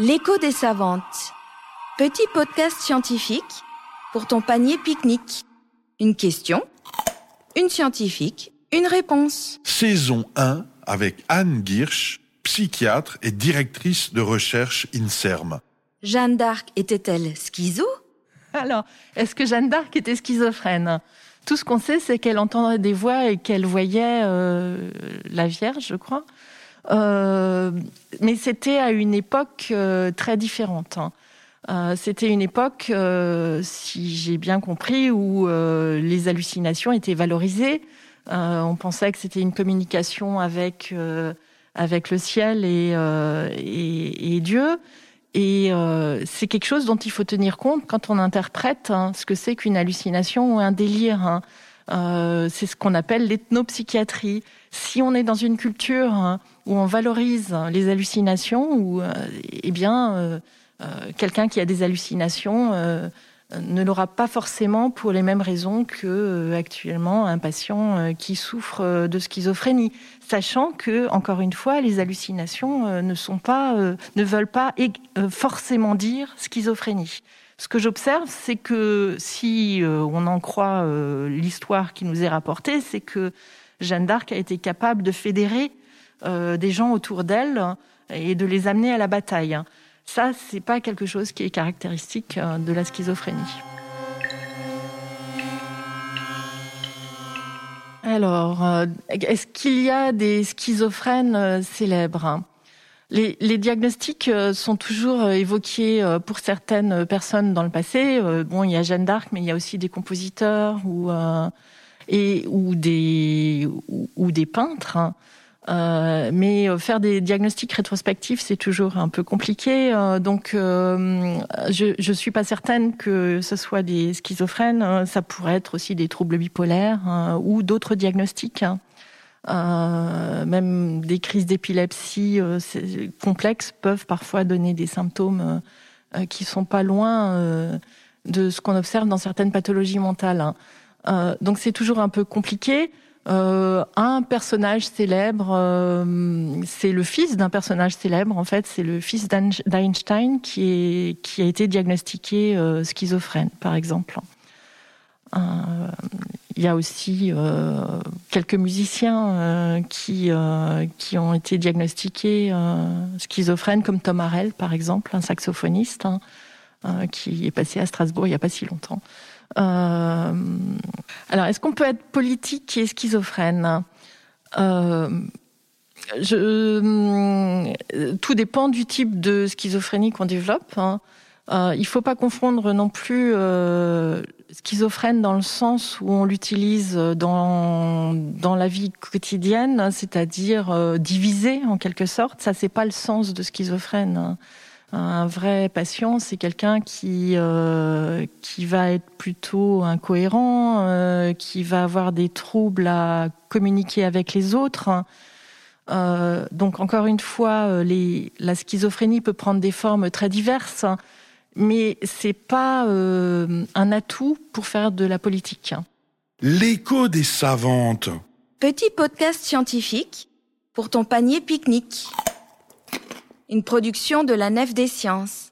L'écho des savantes. Petit podcast scientifique pour ton panier pique-nique. Une question, une scientifique, une réponse. Saison 1 avec Anne Girsch, psychiatre et directrice de recherche INSERM. Jeanne d'Arc était-elle schizo? Alors, est-ce que Jeanne d'Arc était schizophrène? Tout ce qu'on sait, c'est qu'elle entendait des voix et qu'elle voyait euh, la Vierge, je crois. Euh, mais c'était à une époque euh, très différente. hein. Euh, c'était une époque, euh, si j'ai bien compris, où les hallucinations étaient valorisées. On pensait que c'était une communication avec avec le ciel et, et, Dieu. Et c'est quelque chose dont il faut tenir compte quand on interprète hein, ce que c'est qu'une hallucination ou un délire. hein. Euh, c'est ce qu'on appelle l'ethnopsychiatrie. Si on est dans une culture hein, où on valorise les hallucinations, ou euh, eh bien euh, quelqu'un qui a des hallucinations ne l'aura pas forcément pour les mêmes raisons que actuellement un patient qui souffre de schizophrénie, sachant que encore une fois les hallucinations ne sont pas ne veulent pas forcément dire schizophrénie. Ce que j'observe, c'est que si euh, on en croit euh, l'histoire qui nous est rapportée, c'est que Jeanne d'Arc a été capable de fédérer euh, des gens autour d'elle et de les amener à la bataille. Ça, c'est pas quelque chose qui est caractéristique de la schizophrénie. Alors, est-ce qu'il y a des schizophrènes célèbres? Les, les diagnostics euh, sont toujours euh, évoqués euh, pour certaines personnes dans le passé. Bon, il y a Jeanne d'Arc, mais il y a aussi des compositeurs ou euh, et ou des ou, des peintres. hein. Euh, mais faire des diagnostics rétrospectifs, c'est toujours un peu compliqué. Donc, je je suis pas certaine que ce soit des schizophrènes. Euh, Ça pourrait être aussi des troubles bipolaires hein, ou d'autres diagnostics. Euh, même des crises d'épilepsie euh, complexes peuvent parfois donner des symptômes euh, qui sont pas loin de ce qu'on observe dans certaines pathologies mentales. hein. Donc c'est toujours un peu compliqué. Un personnage célèbre, c'est le fils d'un personnage célèbre. En fait, c'est le fils d'Einstein qui a été diagnostiqué schizophrène, par exemple. Il y a aussi euh, quelques musiciens euh, qui euh, qui ont été diagnostiqués schizophrènes, comme Tom Harrell, par exemple, un saxophoniste hein, qui est passé à Strasbourg il n'y a pas si longtemps. Alors, est-ce qu'on peut être politique et schizophrène? Tout dépend du type de schizophrénie qu'on développe. hein. Il faut pas confondre non plus schizophrène dans le sens où on l'utilise dans dans la vie quotidienne, c'est-à-dire euh, divisé en quelque sorte. Ça, c'est pas le sens de schizophrène. hein. Un vrai patient, c'est quelqu'un qui euh, qui va être plutôt incohérent, euh, qui va avoir des troubles à communiquer avec les autres. Euh, donc encore une fois, euh, la schizophrénie peut prendre des formes très diverses, mais c'est pas euh, un atout pour faire de la politique. L'écho des savantes. Petit podcast scientifique pour ton panier pique-nique. Une production de la Nef des Sciences.